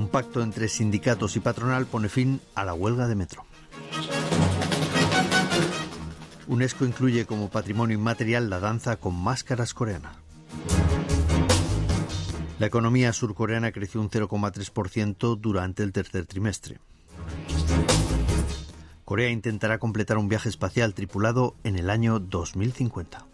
Un pacto entre sindicatos y patronal pone fin a la huelga de metro. UNESCO incluye como patrimonio inmaterial la danza con máscaras coreana. La economía surcoreana creció un 0,3% durante el tercer trimestre. Corea intentará completar un viaje espacial tripulado en el año 2050.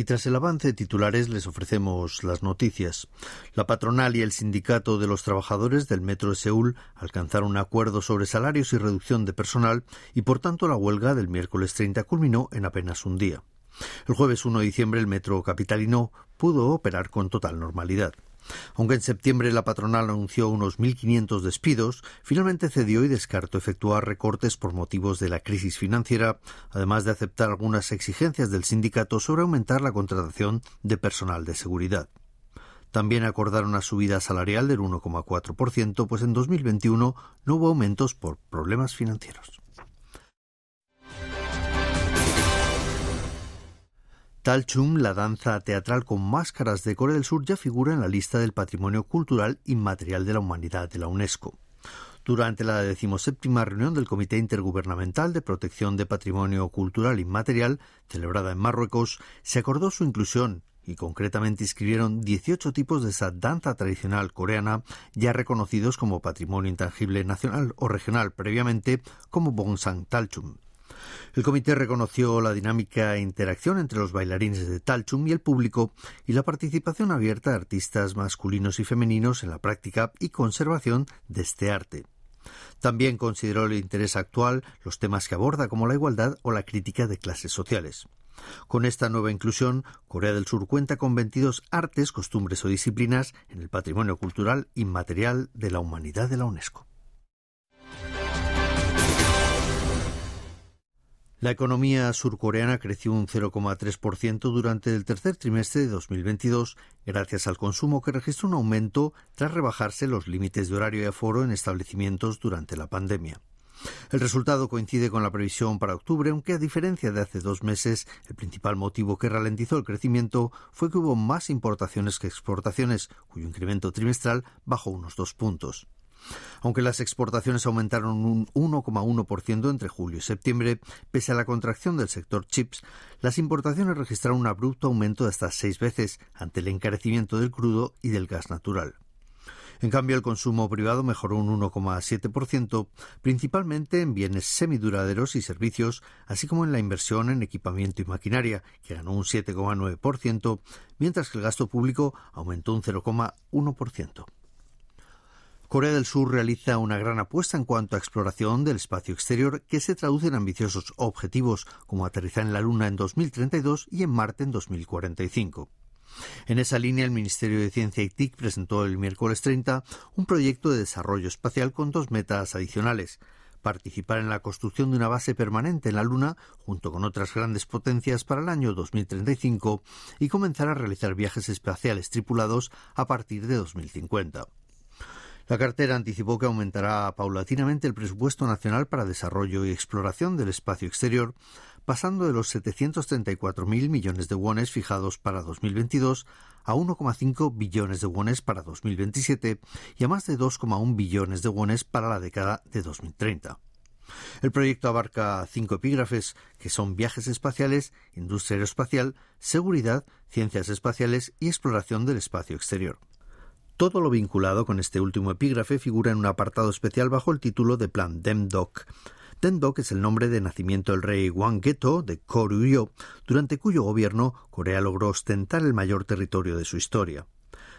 Y tras el avance de titulares les ofrecemos las noticias. La patronal y el sindicato de los trabajadores del Metro de Seúl alcanzaron un acuerdo sobre salarios y reducción de personal y por tanto la huelga del miércoles 30 culminó en apenas un día. El jueves 1 de diciembre el Metro capitalino pudo operar con total normalidad. Aunque en septiembre la patronal anunció unos 1.500 despidos, finalmente cedió y descartó efectuar recortes por motivos de la crisis financiera, además de aceptar algunas exigencias del sindicato sobre aumentar la contratación de personal de seguridad. También acordaron una subida salarial del 1,4%, pues en 2021 no hubo aumentos por problemas financieros. Talchum, la danza teatral con máscaras de Corea del Sur, ya figura en la lista del Patrimonio Cultural Inmaterial de la Humanidad de la UNESCO. Durante la decimoséptima reunión del Comité Intergubernamental de Protección de Patrimonio Cultural Inmaterial, celebrada en Marruecos, se acordó su inclusión y concretamente inscribieron 18 tipos de esa danza tradicional coreana ya reconocidos como patrimonio intangible nacional o regional previamente como Bongsang Talchum. El comité reconoció la dinámica e interacción entre los bailarines de Talchum y el público y la participación abierta de artistas masculinos y femeninos en la práctica y conservación de este arte. También consideró el interés actual los temas que aborda como la igualdad o la crítica de clases sociales. Con esta nueva inclusión, Corea del Sur cuenta con 22 artes, costumbres o disciplinas en el patrimonio cultural inmaterial de la humanidad de la UNESCO. La economía surcoreana creció un 0,3% durante el tercer trimestre de 2022 gracias al consumo que registró un aumento tras rebajarse los límites de horario y aforo en establecimientos durante la pandemia. El resultado coincide con la previsión para octubre, aunque a diferencia de hace dos meses, el principal motivo que ralentizó el crecimiento fue que hubo más importaciones que exportaciones, cuyo incremento trimestral bajó unos dos puntos. Aunque las exportaciones aumentaron un 1,1% entre julio y septiembre, pese a la contracción del sector chips, las importaciones registraron un abrupto aumento de hasta seis veces ante el encarecimiento del crudo y del gas natural. En cambio, el consumo privado mejoró un 1,7%, principalmente en bienes semiduraderos y servicios, así como en la inversión en equipamiento y maquinaria, que ganó un 7,9%, mientras que el gasto público aumentó un 0,1%. Corea del Sur realiza una gran apuesta en cuanto a exploración del espacio exterior que se traduce en ambiciosos objetivos como aterrizar en la Luna en 2032 y en Marte en 2045. En esa línea, el Ministerio de Ciencia y TIC presentó el miércoles 30 un proyecto de desarrollo espacial con dos metas adicionales participar en la construcción de una base permanente en la Luna junto con otras grandes potencias para el año 2035 y comenzar a realizar viajes espaciales tripulados a partir de 2050. La cartera anticipó que aumentará paulatinamente el presupuesto nacional para desarrollo y exploración del espacio exterior, pasando de los 734.000 millones de wones fijados para 2022 a 1,5 billones de wones para 2027 y a más de 2,1 billones de wones para la década de 2030. El proyecto abarca cinco epígrafes, que son viajes espaciales, industria aeroespacial, seguridad, ciencias espaciales y exploración del espacio exterior. Todo lo vinculado con este último epígrafe figura en un apartado especial bajo el título de Plan Demdok. Demdok es el nombre de nacimiento del rey Wangeto de Koryo, durante cuyo gobierno Corea logró ostentar el mayor territorio de su historia.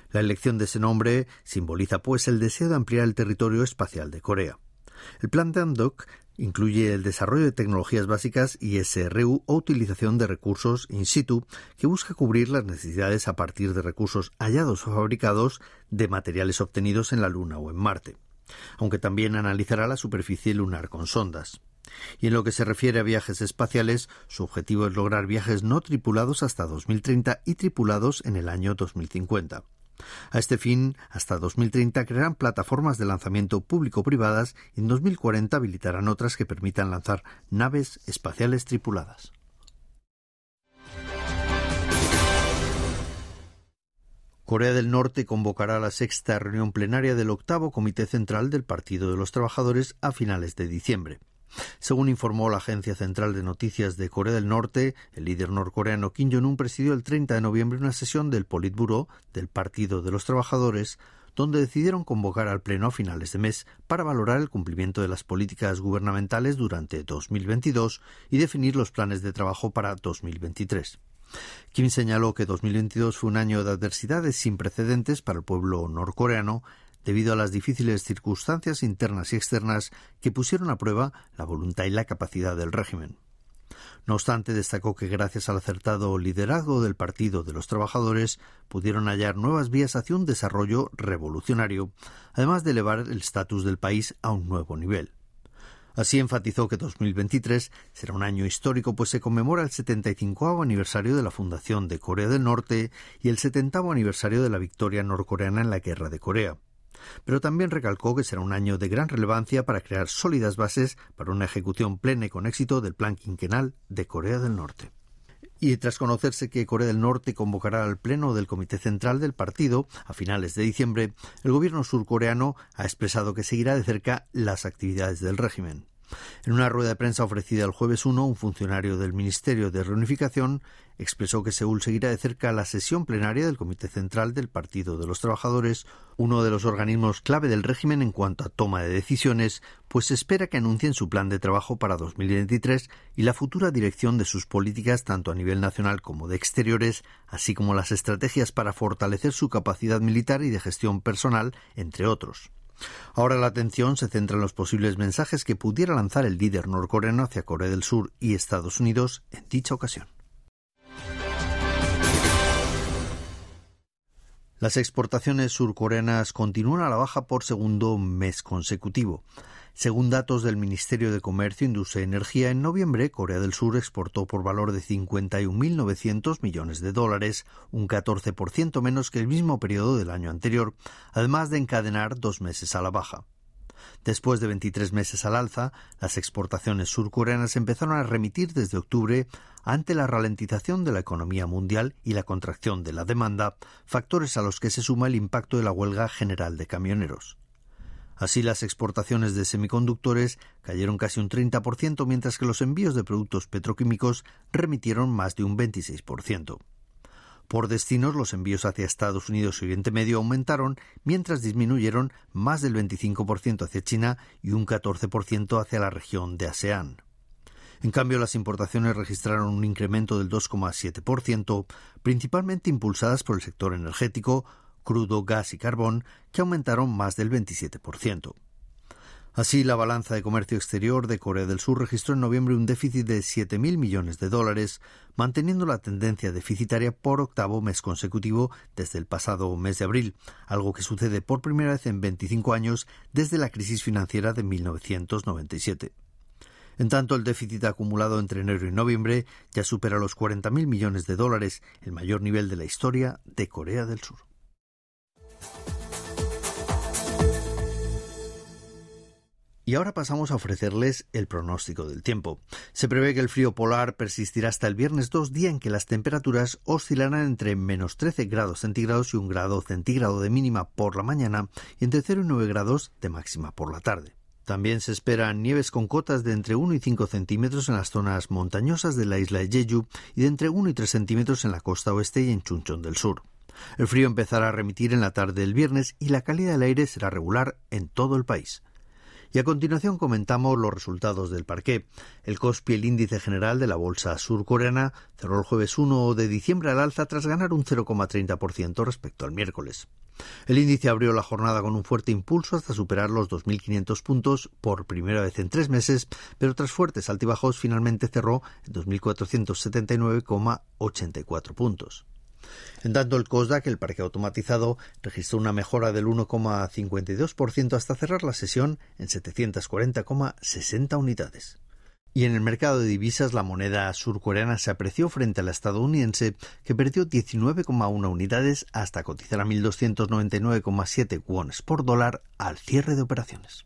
La elección de ese nombre simboliza pues el deseo de ampliar el territorio espacial de Corea. El plan Demdok Incluye el desarrollo de tecnologías básicas y SRU o utilización de recursos in situ que busca cubrir las necesidades a partir de recursos hallados o fabricados de materiales obtenidos en la Luna o en Marte, aunque también analizará la superficie lunar con sondas. Y en lo que se refiere a viajes espaciales, su objetivo es lograr viajes no tripulados hasta 2030 y tripulados en el año 2050. A este fin, hasta 2030 crearán plataformas de lanzamiento público-privadas y en 2040 habilitarán otras que permitan lanzar naves espaciales tripuladas. Corea del Norte convocará la sexta reunión plenaria del octavo Comité Central del Partido de los Trabajadores a finales de diciembre. Según informó la Agencia Central de Noticias de Corea del Norte, el líder norcoreano Kim Jong-un presidió el 30 de noviembre una sesión del Politburo del Partido de los Trabajadores donde decidieron convocar al Pleno a finales de mes para valorar el cumplimiento de las políticas gubernamentales durante 2022 y definir los planes de trabajo para 2023. Kim señaló que 2022 fue un año de adversidades sin precedentes para el pueblo norcoreano debido a las difíciles circunstancias internas y externas que pusieron a prueba la voluntad y la capacidad del régimen. No obstante, destacó que gracias al acertado liderazgo del Partido de los Trabajadores pudieron hallar nuevas vías hacia un desarrollo revolucionario, además de elevar el estatus del país a un nuevo nivel. Así enfatizó que 2023 será un año histórico, pues se conmemora el 75 aniversario de la fundación de Corea del Norte y el 70 aniversario de la victoria norcoreana en la Guerra de Corea pero también recalcó que será un año de gran relevancia para crear sólidas bases para una ejecución plena y con éxito del plan quinquenal de Corea del Norte. Y tras conocerse que Corea del Norte convocará al Pleno del Comité Central del partido a finales de diciembre, el gobierno surcoreano ha expresado que seguirá de cerca las actividades del régimen. En una rueda de prensa ofrecida el jueves 1, un funcionario del Ministerio de Reunificación expresó que Seúl seguirá de cerca la sesión plenaria del Comité Central del Partido de los Trabajadores, uno de los organismos clave del régimen en cuanto a toma de decisiones, pues se espera que anuncien su plan de trabajo para 2023 y la futura dirección de sus políticas tanto a nivel nacional como de exteriores, así como las estrategias para fortalecer su capacidad militar y de gestión personal, entre otros. Ahora la atención se centra en los posibles mensajes que pudiera lanzar el líder norcoreano hacia Corea del Sur y Estados Unidos en dicha ocasión. Las exportaciones surcoreanas continúan a la baja por segundo mes consecutivo. Según datos del Ministerio de Comercio, Industria y Energía, en noviembre Corea del Sur exportó por valor de 51.900 millones de dólares, un 14% menos que el mismo periodo del año anterior, además de encadenar dos meses a la baja. Después de 23 meses al alza, las exportaciones surcoreanas empezaron a remitir desde octubre ante la ralentización de la economía mundial y la contracción de la demanda, factores a los que se suma el impacto de la huelga general de camioneros. Así, las exportaciones de semiconductores cayeron casi un 30%, mientras que los envíos de productos petroquímicos remitieron más de un 26%. Por destinos, los envíos hacia Estados Unidos y Oriente Medio aumentaron, mientras disminuyeron más del 25% hacia China y un 14% hacia la región de ASEAN. En cambio, las importaciones registraron un incremento del 2,7%, principalmente impulsadas por el sector energético, crudo, gas y carbón, que aumentaron más del 27%. Así, la balanza de comercio exterior de Corea del Sur registró en noviembre un déficit de 7.000 millones de dólares, manteniendo la tendencia deficitaria por octavo mes consecutivo desde el pasado mes de abril, algo que sucede por primera vez en 25 años desde la crisis financiera de 1997. En tanto, el déficit acumulado entre enero y noviembre ya supera los 40.000 millones de dólares, el mayor nivel de la historia de Corea del Sur. Y ahora pasamos a ofrecerles el pronóstico del tiempo. Se prevé que el frío polar persistirá hasta el viernes 2, día en que las temperaturas oscilarán entre menos 13 grados centígrados y un grado centígrado de mínima por la mañana y entre 0 y 9 grados de máxima por la tarde. También se esperan nieves con cotas de entre 1 y 5 centímetros en las zonas montañosas de la isla de Jeju y de entre 1 y 3 centímetros en la costa oeste y en Chuncheon del sur. El frío empezará a remitir en la tarde del viernes y la calidad del aire será regular en todo el país. Y a continuación comentamos los resultados del parqué. El COSPI, el índice general de la bolsa surcoreana, cerró el jueves 1 de diciembre al alza tras ganar un 0,30% respecto al miércoles. El índice abrió la jornada con un fuerte impulso hasta superar los 2.500 puntos por primera vez en tres meses, pero tras fuertes altibajos finalmente cerró en 2.479,84 puntos. En tanto, el COSDAC, el parque automatizado, registró una mejora del 1,52% hasta cerrar la sesión en 740,60 unidades. Y en el mercado de divisas la moneda surcoreana se apreció frente a la estadounidense, que perdió 19,1 unidades hasta cotizar a 1.299,7 wones por dólar al cierre de operaciones.